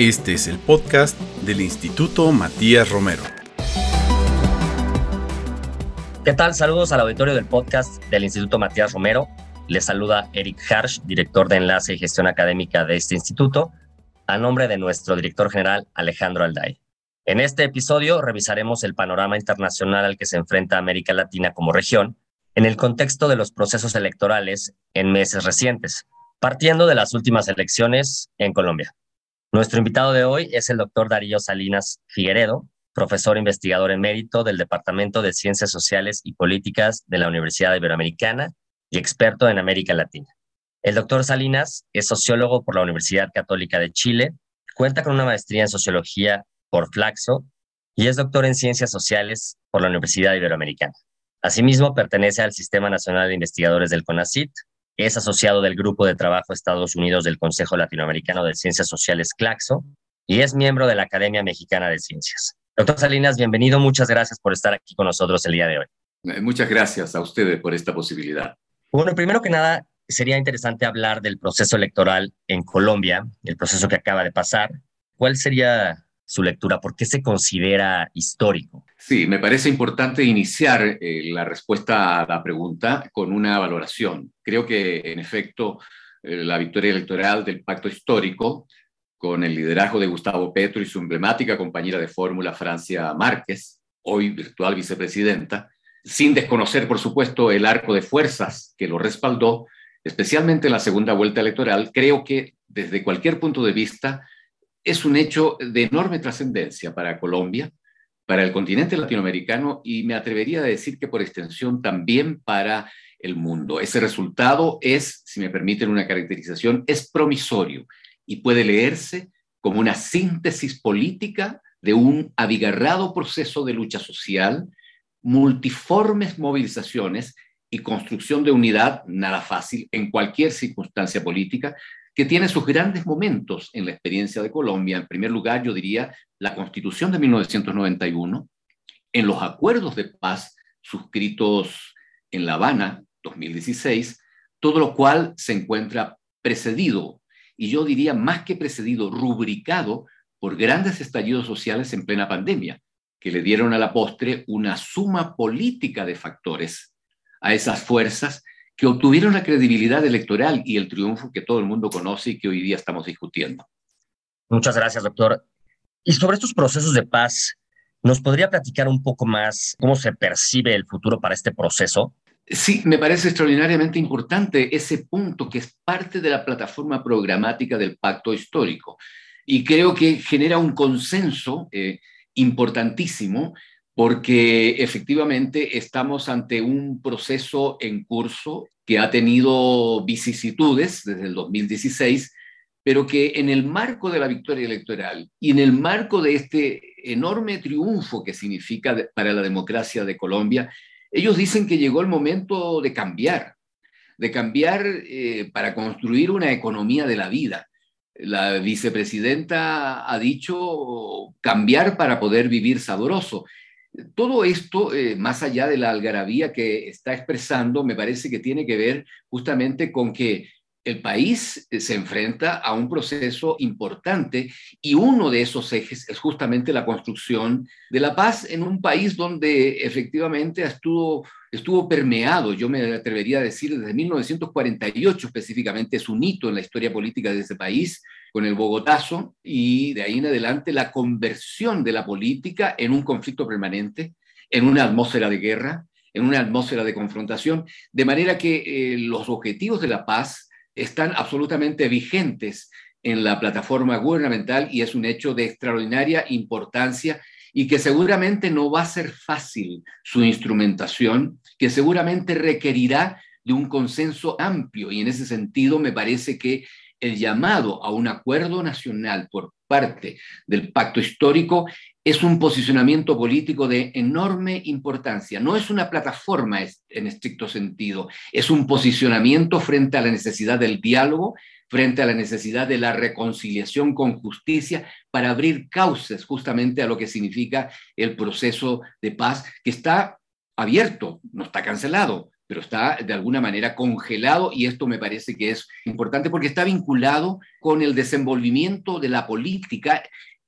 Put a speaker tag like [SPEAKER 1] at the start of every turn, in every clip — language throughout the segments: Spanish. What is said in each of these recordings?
[SPEAKER 1] Este es el podcast del Instituto Matías Romero.
[SPEAKER 2] ¿Qué tal? Saludos al auditorio del podcast del Instituto Matías Romero. Les saluda Eric Harsh, director de Enlace y Gestión Académica de este instituto, a nombre de nuestro director general Alejandro Alday. En este episodio revisaremos el panorama internacional al que se enfrenta América Latina como región en el contexto de los procesos electorales en meses recientes, partiendo de las últimas elecciones en Colombia. Nuestro invitado de hoy es el doctor Darío Salinas Figueredo, profesor investigador emérito del Departamento de Ciencias Sociales y Políticas de la Universidad Iberoamericana y experto en América Latina. El doctor Salinas es sociólogo por la Universidad Católica de Chile, cuenta con una maestría en sociología por Flaxo y es doctor en ciencias sociales por la Universidad Iberoamericana. Asimismo, pertenece al Sistema Nacional de Investigadores del CONACIT, es asociado del Grupo de Trabajo Estados Unidos del Consejo Latinoamericano de Ciencias Sociales CLACSO y es miembro de la Academia Mexicana de Ciencias. Doctor Salinas, bienvenido. Muchas gracias por estar aquí con nosotros el día de hoy.
[SPEAKER 3] Eh, muchas gracias a ustedes por esta posibilidad.
[SPEAKER 2] Bueno, primero que nada, sería interesante hablar del proceso electoral en Colombia, el proceso que acaba de pasar. ¿Cuál sería su lectura? ¿Por qué se considera histórico?
[SPEAKER 3] Sí, me parece importante iniciar eh, la respuesta a la pregunta con una valoración. Creo que, en efecto, eh, la victoria electoral del pacto histórico, con el liderazgo de Gustavo Petro y su emblemática compañera de fórmula Francia Márquez, hoy virtual vicepresidenta, sin desconocer, por supuesto, el arco de fuerzas que lo respaldó, especialmente en la segunda vuelta electoral, creo que desde cualquier punto de vista es un hecho de enorme trascendencia para Colombia, para el continente latinoamericano y me atrevería a decir que por extensión también para el mundo. Ese resultado es, si me permiten una caracterización, es promisorio y puede leerse como una síntesis política de un abigarrado proceso de lucha social, multiformes movilizaciones y construcción de unidad, nada fácil en cualquier circunstancia política, que tiene sus grandes momentos en la experiencia de Colombia. En primer lugar, yo diría la Constitución de 1991, en los acuerdos de paz suscritos en La Habana, 2016, todo lo cual se encuentra precedido, y yo diría más que precedido, rubricado por grandes estallidos sociales en plena pandemia, que le dieron a la postre una suma política de factores a esas fuerzas que obtuvieron la credibilidad electoral y el triunfo que todo el mundo conoce y que hoy día estamos discutiendo.
[SPEAKER 2] Muchas gracias, doctor. Y sobre estos procesos de paz, ¿nos podría platicar un poco más cómo se percibe el futuro para este proceso?
[SPEAKER 3] Sí, me parece extraordinariamente importante ese punto que es parte de la plataforma programática del pacto histórico y creo que genera un consenso eh, importantísimo porque efectivamente estamos ante un proceso en curso que ha tenido vicisitudes desde el 2016, pero que en el marco de la victoria electoral y en el marco de este enorme triunfo que significa para la democracia de Colombia, ellos dicen que llegó el momento de cambiar, de cambiar eh, para construir una economía de la vida. La vicepresidenta ha dicho cambiar para poder vivir sabroso. Todo esto, eh, más allá de la algarabía que está expresando, me parece que tiene que ver justamente con que el país eh, se enfrenta a un proceso importante y uno de esos ejes es justamente la construcción de la paz en un país donde efectivamente estuvo, estuvo permeado, yo me atrevería a decir desde 1948 específicamente, es un hito en la historia política de ese país, con el Bogotazo y de ahí en adelante la conversión de la política en un conflicto permanente, en una atmósfera de guerra, en una atmósfera de confrontación, de manera que eh, los objetivos de la paz están absolutamente vigentes en la plataforma gubernamental y es un hecho de extraordinaria importancia y que seguramente no va a ser fácil su instrumentación, que seguramente requerirá de un consenso amplio. Y en ese sentido me parece que el llamado a un acuerdo nacional por parte del pacto histórico es un posicionamiento político de enorme importancia. No es una plataforma en estricto sentido, es un posicionamiento frente a la necesidad del diálogo, frente a la necesidad de la reconciliación con justicia para abrir cauces justamente a lo que significa el proceso de paz que está abierto, no está cancelado, pero está de alguna manera congelado y esto me parece que es importante porque está vinculado con el desenvolvimiento de la política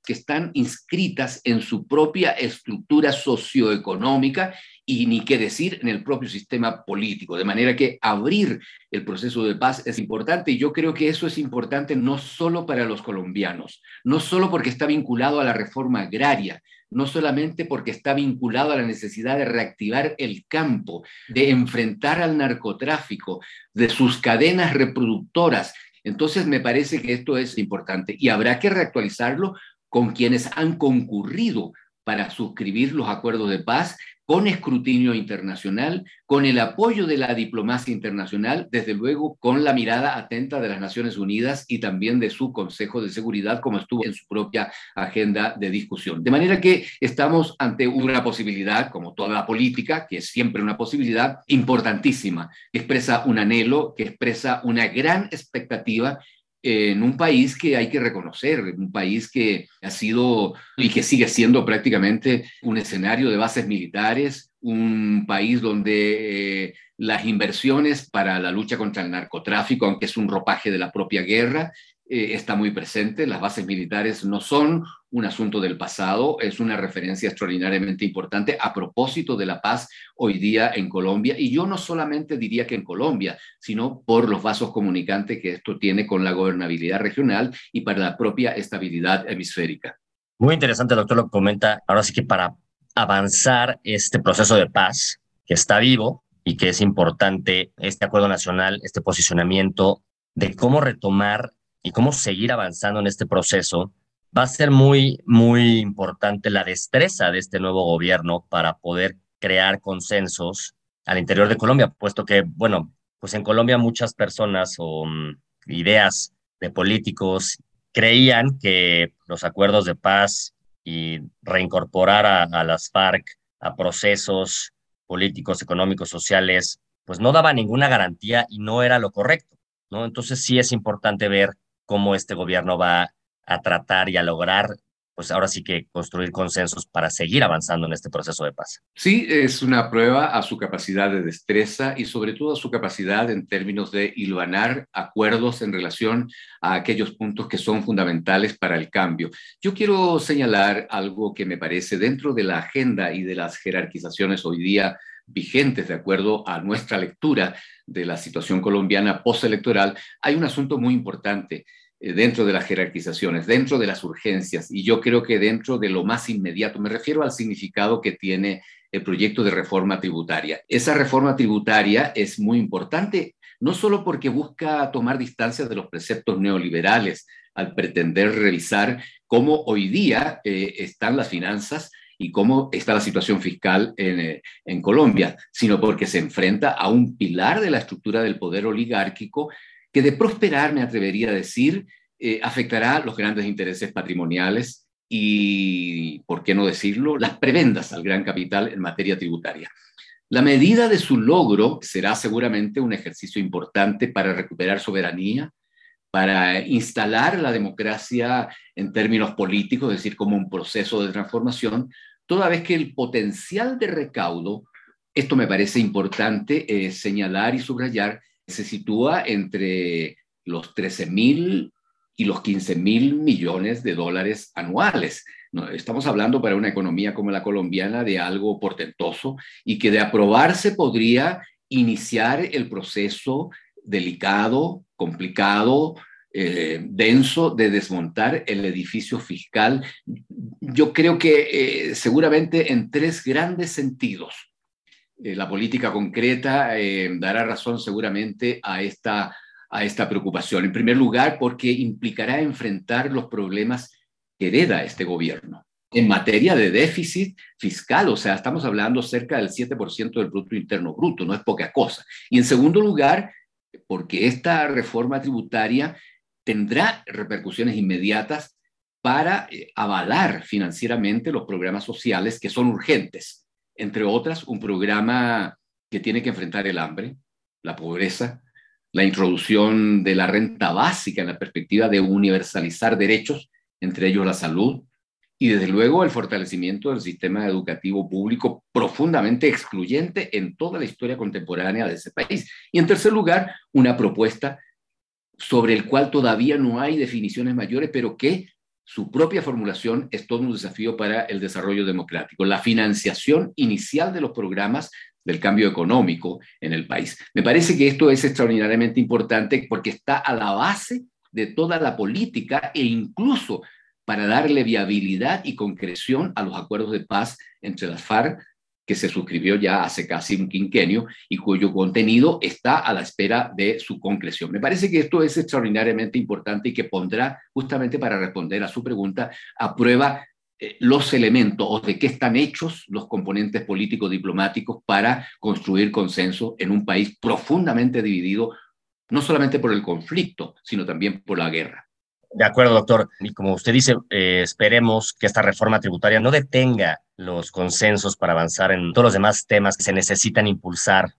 [SPEAKER 3] que están inscritas en su propia estructura socioeconómica y ni qué decir en el propio sistema político. De manera que abrir el proceso de paz es importante y yo creo que eso es importante no solo para los colombianos, no solo porque está vinculado a la reforma agraria, no solamente porque está vinculado a la necesidad de reactivar el campo, de enfrentar al narcotráfico, de sus cadenas reproductoras. Entonces me parece que esto es importante y habrá que reactualizarlo con quienes han concurrido para suscribir los acuerdos de paz con escrutinio internacional, con el apoyo de la diplomacia internacional, desde luego con la mirada atenta de las Naciones Unidas y también de su Consejo de Seguridad, como estuvo en su propia agenda de discusión. De manera que estamos ante una posibilidad, como toda la política, que es siempre una posibilidad importantísima, que expresa un anhelo, que expresa una gran expectativa en un país que hay que reconocer, un país que ha sido y que sigue siendo prácticamente un escenario de bases militares, un país donde eh, las inversiones para la lucha contra el narcotráfico, aunque es un ropaje de la propia guerra, eh, está muy presente. Las bases militares no son un asunto del pasado, es una referencia extraordinariamente importante a propósito de la paz hoy día en Colombia. Y yo no solamente diría que en Colombia, sino por los vasos comunicantes que esto tiene con la gobernabilidad regional y para la propia estabilidad hemisférica.
[SPEAKER 2] Muy interesante, doctor, lo comenta. Ahora sí que para avanzar este proceso de paz que está vivo y que es importante este acuerdo nacional, este posicionamiento de cómo retomar y cómo seguir avanzando en este proceso, va a ser muy, muy importante la destreza de este nuevo gobierno para poder crear consensos al interior de Colombia, puesto que, bueno, pues en Colombia muchas personas o mm, ideas de políticos creían que los acuerdos de paz y reincorporar a, a las FARC a procesos políticos, económicos, sociales, pues no daba ninguna garantía y no era lo correcto, ¿no? Entonces sí es importante ver cómo este gobierno va a tratar y a lograr, pues ahora sí que construir consensos para seguir avanzando en este proceso de paz.
[SPEAKER 3] Sí, es una prueba a su capacidad de destreza y sobre todo a su capacidad en términos de hilvanar acuerdos en relación a aquellos puntos que son fundamentales para el cambio. Yo quiero señalar algo que me parece dentro de la agenda y de las jerarquizaciones hoy día vigentes de acuerdo a nuestra lectura de la situación colombiana postelectoral, hay un asunto muy importante eh, dentro de las jerarquizaciones, dentro de las urgencias, y yo creo que dentro de lo más inmediato, me refiero al significado que tiene el proyecto de reforma tributaria. Esa reforma tributaria es muy importante, no solo porque busca tomar distancia de los preceptos neoliberales al pretender revisar cómo hoy día eh, están las finanzas y cómo está la situación fiscal eh, en, Colombia, sino porque se enfrenta a un pilar de la estructura del poder oligárquico que de prosperar, me atrevería a decir, eh, afectará los grandes intereses patrimoniales y, por qué no decirlo, las prebendas al gran capital en materia tributaria. La medida de su logro será seguramente un ejercicio importante para recuperar soberanía, para instalar la democracia en términos políticos, es decir, como un proceso de transformación, toda vez que el potencial de recaudo, esto me parece importante eh, señalar y subrayar, se sitúa entre los 13 mil y los 15 mil millones de dólares anuales. Estamos hablando para una economía como la colombiana de algo portentoso y que de aprobarse podría iniciar el proceso delicado, complicado, eh, denso de desmontar el edificio fiscal. Yo creo que eh, seguramente en tres grandes sentidos. Eh, la política concreta dará razón seguramente a esta, a esta preocupación. En primer lugar, porque implicará enfrentar los problemas que hereda este gobierno en materia de déficit fiscal, o sea, estamos hablando cerca del 7% del Producto Interno Bruto, no es poca cosa. Y en segundo lugar, porque esta reforma tributaria tendrá repercusiones inmediatas para eh, avalar financieramente los programas sociales que son urgentes, entre otras un programa que tiene que enfrentar el hambre, la pobreza, la introducción de la renta básica en la perspectiva de universalizar derechos, entre ellos la salud, y desde luego el fortalecimiento del sistema educativo público profundamente excluyente en toda la historia contemporánea de ese país. Y en tercer lugar, una propuesta sobre el cual todavía no hay definiciones mayores, pero que su propia formulación es todo un desafío para el desarrollo democrático, la financiación inicial de los programas del cambio económico en el país. Me parece que esto es extraordinariamente importante porque está a la base de toda la política e incluso para darle viabilidad y concreción a los acuerdos de paz entre las FARC que se suscribió ya hace casi un quinquenio y cuyo contenido está a la espera de su concreción. Me parece que esto es extraordinariamente importante y que pondrá, justamente para responder a su pregunta, a prueba eh, los elementos o de qué están hechos los componentes políticos diplomáticos para construir consenso en un país profundamente dividido, no solamente por el conflicto, sino también por la guerra.
[SPEAKER 2] De acuerdo, doctor. Y como usted dice, eh, esperemos que esta reforma tributaria no detenga los consensos para avanzar en todos los demás temas que se necesitan impulsar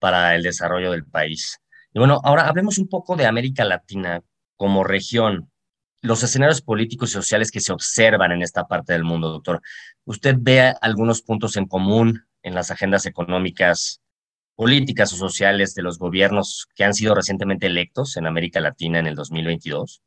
[SPEAKER 2] para el desarrollo del país. Y bueno, ahora hablemos un poco de América Latina como región, los escenarios políticos y sociales que se observan en esta parte del mundo, doctor. ¿Usted ve algunos puntos en común en las agendas económicas, políticas o sociales de los gobiernos que han sido recientemente electos en América Latina en el 2022?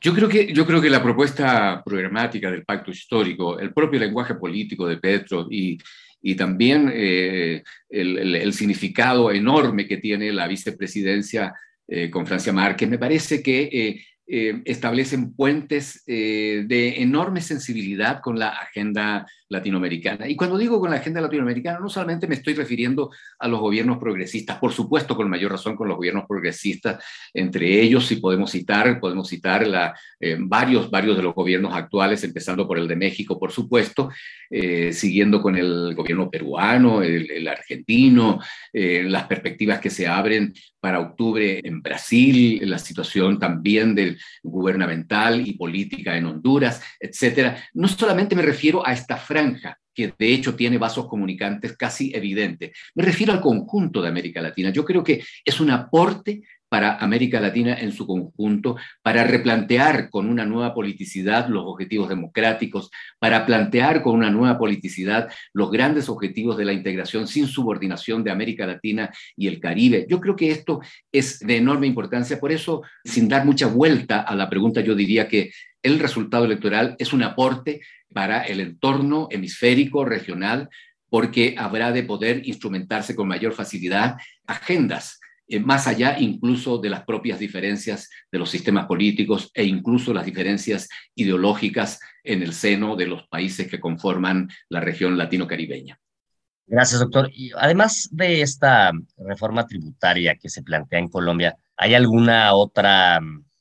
[SPEAKER 3] Yo creo, que, yo creo que la propuesta programática del pacto histórico, el propio lenguaje político de Petro y, y también eh, el, significado enorme que tiene la vicepresidencia eh, con Francia Márquez, me parece que eh, eh, establecen puentes eh, de enorme sensibilidad con la agenda latinoamericana. Y cuando digo con la agenda latinoamericana, no solamente me estoy refiriendo a los gobiernos progresistas, por supuesto con mayor razón con los gobiernos progresistas, entre ellos, si podemos citar, podemos citar la, eh, varios, varios de los gobiernos actuales, empezando por el de México, por supuesto, siguiendo con el gobierno peruano, el, el argentino, las perspectivas que se abren para octubre en Brasil, la situación también del gubernamental y política en Honduras, etcétera. No solamente me refiero a esta que de hecho tiene vasos comunicantes casi evidentes. Me refiero al conjunto de América Latina. Yo creo que es un aporte para América Latina en su conjunto, para replantear con una nueva politicidad los objetivos democráticos, para plantear con una nueva politicidad los grandes objetivos de la integración sin subordinación de América Latina y el Caribe. Yo creo que esto es de enorme importancia, por eso, sin dar mucha vuelta a la pregunta, yo diría que el resultado electoral es un aporte para el entorno hemisférico, regional, porque habrá de poder instrumentarse con mayor facilidad agendas eh, más allá incluso de las propias diferencias de los sistemas políticos e incluso las diferencias ideológicas en el seno de los países que conforman la región latino-caribeña.
[SPEAKER 2] Gracias, doctor. Y además de esta reforma tributaria que se plantea en Colombia, ¿hay alguna otra,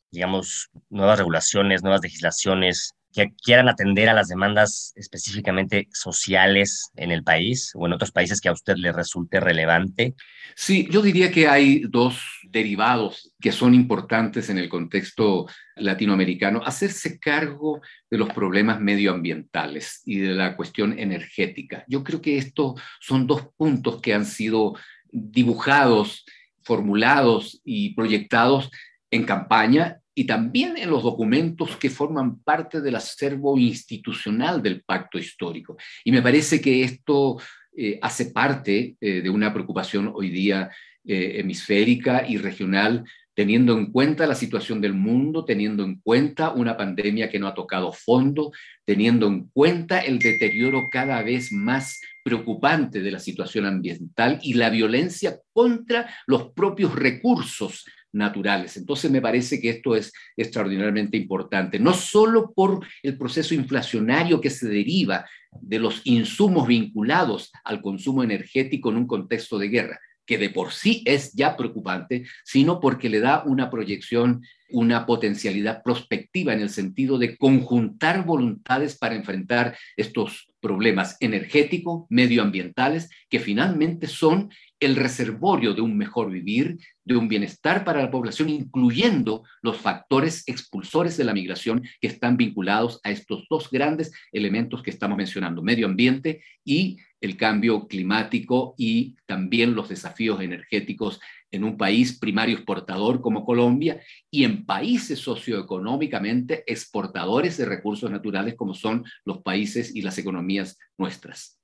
[SPEAKER 2] digamos, nuevas regulaciones, nuevas legislaciones que quieran atender a las demandas específicamente sociales en el país o en otros países que a usted le resulte relevante?
[SPEAKER 3] Sí, yo diría que hay dos derivados que son importantes en el contexto latinoamericano. Hacerse cargo de los problemas medioambientales y de la cuestión energética. Yo creo que estos son dos puntos que han sido dibujados, formulados y proyectados en campaña y también en los documentos que forman parte del acervo institucional del pacto histórico. Y me parece que esto eh, hace parte eh, de una preocupación hoy día eh, hemisférica y regional, teniendo en cuenta la situación del mundo, teniendo en cuenta una pandemia que no ha tocado fondo, teniendo en cuenta el deterioro cada vez más preocupante de la situación ambiental y la violencia contra los propios recursos naturales. Entonces me parece que esto es extraordinariamente importante, no solo por el proceso inflacionario que se deriva de los insumos vinculados al consumo energético en un contexto de guerra, que de por sí es ya preocupante, sino porque le da una proyección, una potencialidad prospectiva en el sentido de conjuntar voluntades para enfrentar estos problemas energéticos, medioambientales, que finalmente son el reservorio de un mejor vivir, de un bienestar para la población, incluyendo los factores expulsores de la migración que están vinculados a estos dos grandes elementos que estamos mencionando, medio ambiente y el cambio climático y también los desafíos energéticos en un país primario exportador como Colombia y en países socioeconómicamente exportadores de recursos naturales como son los países y las economías nuestras.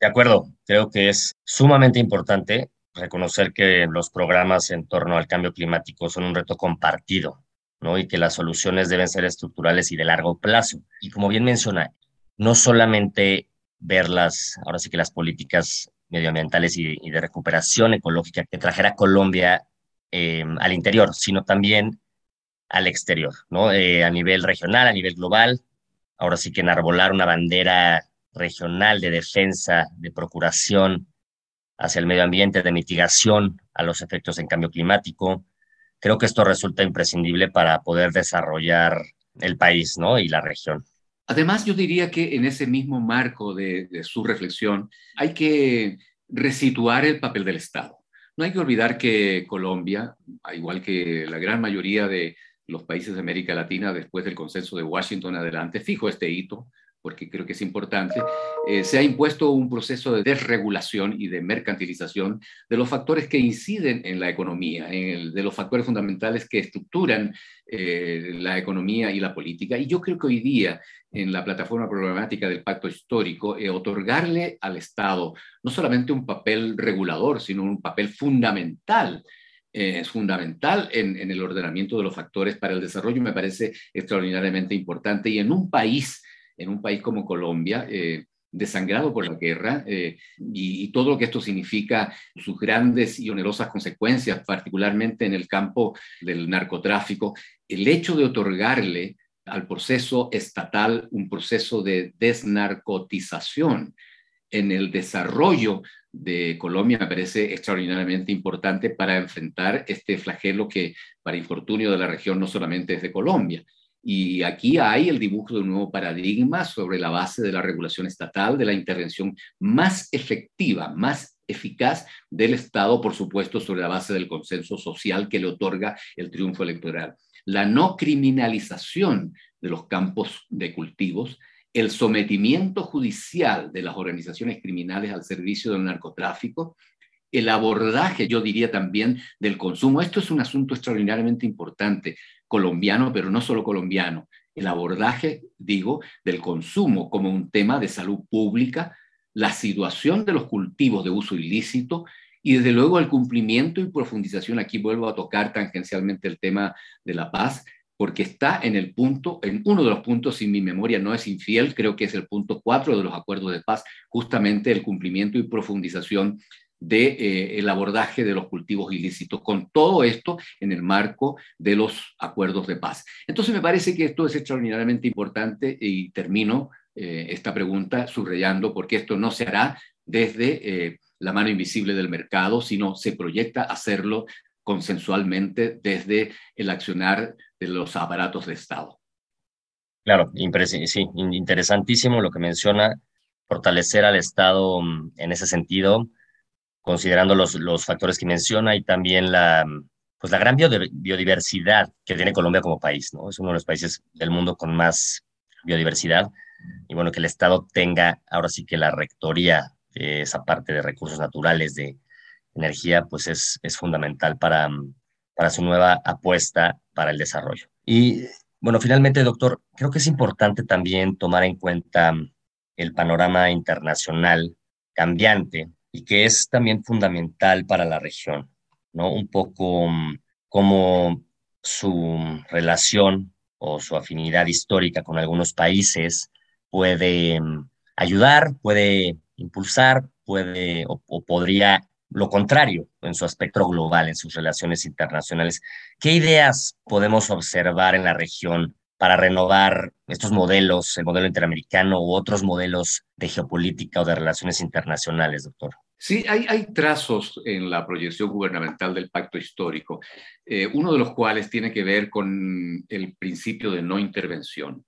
[SPEAKER 2] De acuerdo, creo que es sumamente importante reconocer que los programas en torno al cambio climático son un reto compartido, ¿no? Y que las soluciones deben ser estructurales y de largo plazo. Y como bien menciona, no solamente ver las, ahora sí que las políticas medioambientales y, de recuperación ecológica que trajera Colombia eh, al interior, sino también al exterior, ¿no? Eh, a nivel regional, a nivel global. Ahora sí que enarbolar una bandera regional de defensa, de procuración hacia el medio ambiente, de mitigación a los efectos en cambio climático. Creo que esto resulta imprescindible para poder desarrollar el país ¿no? y la región.
[SPEAKER 3] Además, yo diría que en ese mismo marco de, su reflexión hay que resituar el papel del Estado. No hay que olvidar que Colombia, igual que la gran mayoría de los países de América Latina, después del consenso de Washington adelante, fijo este hito porque creo que es importante, eh, se ha impuesto un proceso de desregulación y de mercantilización de los factores que inciden en la economía, de los factores fundamentales que estructuran eh, la economía y la política. Y yo creo que hoy día, en la plataforma problemática del pacto histórico, eh, otorgarle al Estado no solamente un papel regulador, sino un papel fundamental es fundamental en, en, el ordenamiento de los factores para el desarrollo, me parece extraordinariamente importante. Y en un país en un país como Colombia, eh, desangrado por la guerra eh, y, todo lo que esto significa, sus grandes y onerosas consecuencias, particularmente en el campo del narcotráfico, el hecho de otorgarle al proceso estatal un proceso de desnarcotización en el desarrollo de Colombia me parece extraordinariamente importante para enfrentar este flagelo que, para infortunio de la región, no solamente es de Colombia, y aquí hay el dibujo de un nuevo paradigma sobre la base de la regulación estatal, de la intervención más efectiva, más eficaz del Estado, por supuesto, sobre la base del consenso social que le otorga el triunfo electoral. La no criminalización de los campos de cultivos, el sometimiento judicial de las organizaciones criminales al servicio del narcotráfico, el abordaje, yo diría también, del consumo. Esto es un asunto extraordinariamente importante colombiano, pero no solo colombiano, el abordaje, digo, del consumo como un tema de salud pública, la situación de los cultivos de uso ilícito y desde luego el cumplimiento y profundización. Aquí vuelvo a tocar tangencialmente el tema de la paz, porque está en el punto, en uno de los puntos, si mi memoria no es infiel, creo que es el punto cuatro de los acuerdos de paz, justamente el cumplimiento y profundización de eh, abordaje de los cultivos ilícitos, con todo esto en el marco de los acuerdos de paz. Entonces me parece que esto es extraordinariamente importante y termino eh, esta pregunta subrayando porque esto no se hará desde eh, la mano invisible del mercado, sino se proyecta hacerlo consensualmente desde el accionar de los aparatos de Estado.
[SPEAKER 2] Claro, sí, interesantísimo lo que menciona, fortalecer al Estado mm, en ese sentido considerando los, los factores que menciona y también la, pues la gran biodiversidad que tiene Colombia como país, ¿no? Es uno de los países del mundo con más biodiversidad y bueno, que el Estado tenga ahora sí que la rectoría de esa parte de recursos naturales, de energía, pues es, es fundamental para, para su nueva apuesta para el desarrollo. Y bueno, finalmente, doctor, creo que es importante también tomar en cuenta el panorama internacional cambiante y que es también fundamental para la región, ¿no? Un poco mm, como su relación o su afinidad histórica con algunos países puede mm, ayudar, puede impulsar, puede o, o, podría lo contrario en su aspecto global, en sus relaciones internacionales. ¿Qué ideas podemos observar en la región para renovar estos modelos, el modelo interamericano u otros modelos de geopolítica o de relaciones internacionales, doctor?
[SPEAKER 3] Sí, hay, trazos en la proyección gubernamental del pacto histórico, eh, uno de los cuales tiene que ver con el principio de no intervención.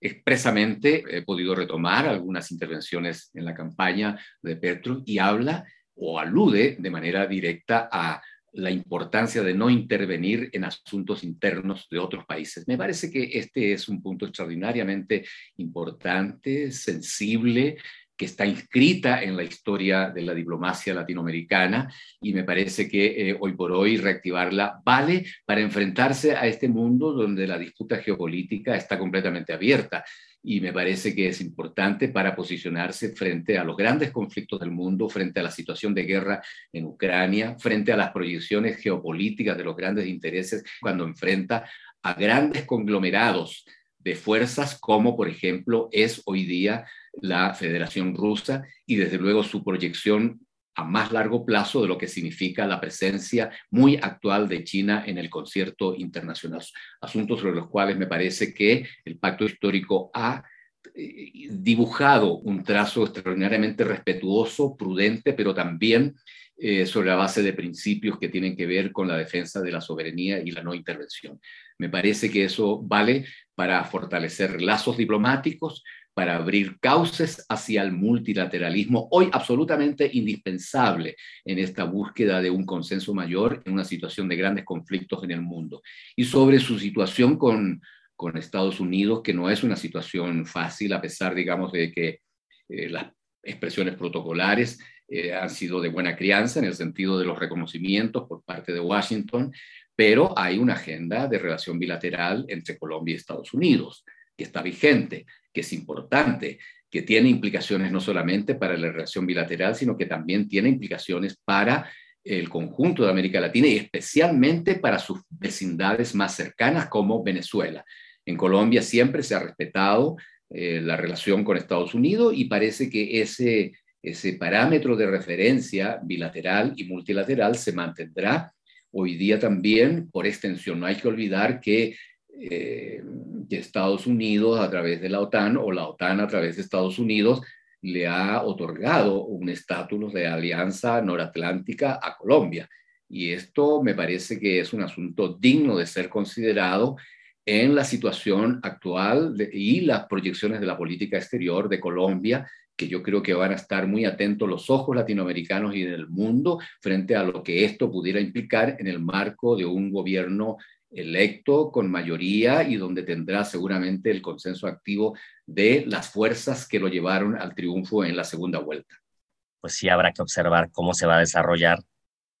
[SPEAKER 3] Expresamente he podido retomar algunas intervenciones en la campaña de Petro y habla o alude de manera directa a la importancia de no intervenir en asuntos internos de otros países. Me parece que este es un punto extraordinariamente importante, sensible, que está inscrita en la historia de la diplomacia latinoamericana y me parece que eh, hoy por hoy reactivarla vale para enfrentarse a este mundo donde la disputa geopolítica está completamente abierta y me parece que es importante para posicionarse frente a los grandes conflictos del mundo, frente a la situación de guerra en Ucrania, frente a las proyecciones geopolíticas de los grandes intereses cuando enfrenta a grandes conglomerados de fuerzas como por ejemplo es hoy día la Federación Rusa y desde luego su proyección a más largo plazo de lo que significa la presencia muy actual de China en el concierto internacional. Asuntos sobre los cuales me parece que el pacto histórico ha eh, dibujado un trazo extraordinariamente respetuoso, prudente, pero también eh, sobre la base de principios que tienen que ver con la defensa de la soberanía y la no intervención. Me parece que eso vale para fortalecer lazos diplomáticos, para abrir cauces hacia el multilateralismo, hoy absolutamente indispensable en esta búsqueda de un consenso mayor en una situación de grandes conflictos en el mundo. Y sobre su situación con, Estados Unidos, que no es una situación fácil, a pesar, digamos, de que eh, las expresiones protocolares eh, han sido de buena crianza en el sentido de los reconocimientos por parte de Washington, pero hay una agenda de relación bilateral entre Colombia y Estados Unidos que está vigente que es importante, que tiene implicaciones no solamente para la relación bilateral, sino que también tiene implicaciones para el conjunto de América Latina y especialmente para sus vecindades más cercanas como Venezuela. En Colombia siempre se ha respetado eh, la relación con Estados Unidos y parece que ese, ese parámetro de referencia bilateral y multilateral se mantendrá hoy día también por extensión. No hay que olvidar que eh, que Estados Unidos a través de la OTAN o la OTAN a través de Estados Unidos le ha otorgado un estatus de alianza noratlántica a Colombia. Y esto me parece que es un asunto digno de ser considerado en la situación actual y las proyecciones de la política exterior de Colombia, que yo creo que van a estar muy atentos los ojos latinoamericanos y del mundo frente a lo que esto pudiera implicar en el marco de un gobierno electo con mayoría y donde tendrá seguramente el consenso activo de las fuerzas que lo llevaron al triunfo en la segunda vuelta.
[SPEAKER 2] Pues sí, habrá que observar cómo se va a desarrollar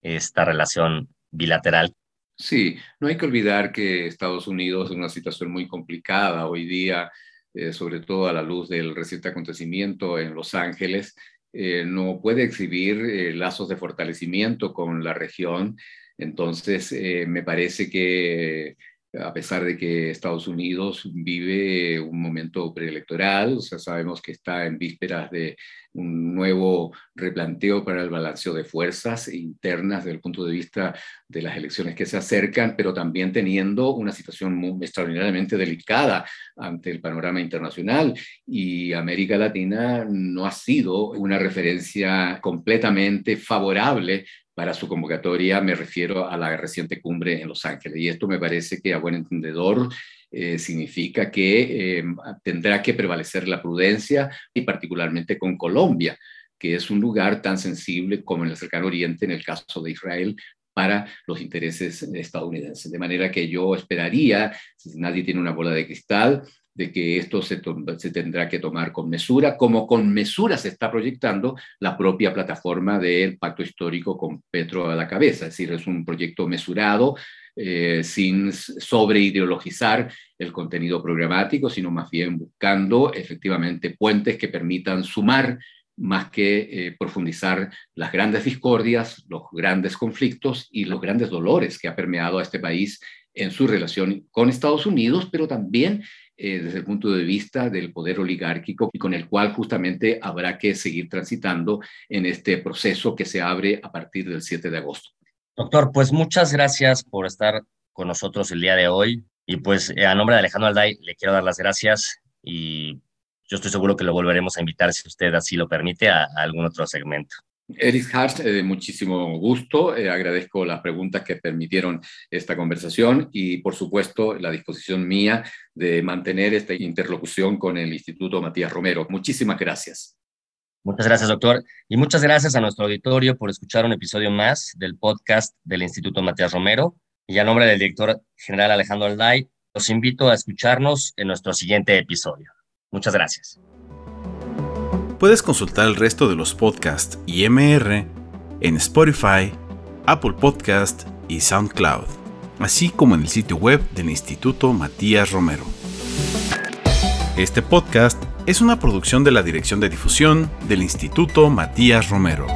[SPEAKER 2] esta relación bilateral.
[SPEAKER 3] Sí, no hay que olvidar que Estados Unidos es una situación muy complicada hoy día, eh, sobre todo a la luz del reciente acontecimiento en Los Ángeles. Eh, no puede exhibir eh, lazos de fortalecimiento con la región entonces, eh, me parece que a pesar de que Estados Unidos vive un momento preelectoral, o sea, sabemos que está en vísperas de un nuevo replanteo para el balanceo de fuerzas internas desde el punto de vista de las elecciones que se acercan, pero también teniendo una situación extraordinariamente delicada ante el panorama internacional. Y América Latina no ha sido una referencia completamente favorable para su convocatoria, me refiero a la reciente cumbre en Los Ángeles. Y esto me parece que a buen entendedor eh, significa que eh, tendrá que prevalecer la prudencia y particularmente con Colombia, que es un lugar tan sensible como en el cercano oriente, en el caso de Israel, para los intereses estadounidenses. De manera que yo esperaría, si nadie tiene una bola de cristal, de que esto se, se, tendrá que tomar con mesura, como con mesura se está proyectando la propia plataforma del pacto histórico con Petro a la cabeza. Es decir, es un proyecto mesurado, eh, sin sobreideologizar el contenido programático, sino más bien buscando efectivamente puentes que permitan sumar más que eh, profundizar las grandes discordias, los grandes conflictos y los grandes dolores que ha permeado a este país en su relación con Estados Unidos, pero también eh, desde el punto de vista del poder oligárquico y con el cual justamente habrá que seguir transitando en este proceso que se abre a partir del 7 de agosto.
[SPEAKER 2] Doctor, pues muchas gracias por estar con nosotros el día de hoy y pues eh, a nombre de Alejandro Alday le quiero dar las gracias y yo estoy seguro que lo volveremos a invitar si usted así lo permite a algún otro segmento.
[SPEAKER 3] Eric Hart, eh, muchísimo gusto. Eh, agradezco las preguntas que permitieron esta conversación y, por supuesto, la disposición mía de mantener esta interlocución con el Instituto Matías Romero. Muchísimas gracias.
[SPEAKER 2] Muchas gracias, doctor. Y muchas gracias a nuestro auditorio por escuchar un episodio más del podcast del Instituto Matías Romero. Y a nombre del director general Alejandro Alday, los invito a escucharnos en nuestro siguiente episodio. Muchas gracias.
[SPEAKER 1] Puedes consultar el resto de los podcasts y MR en Spotify, Apple Podcast y SoundCloud, así como en el sitio web del Instituto Matías Romero. Este podcast es una producción de la Dirección de Difusión del Instituto Matías Romero.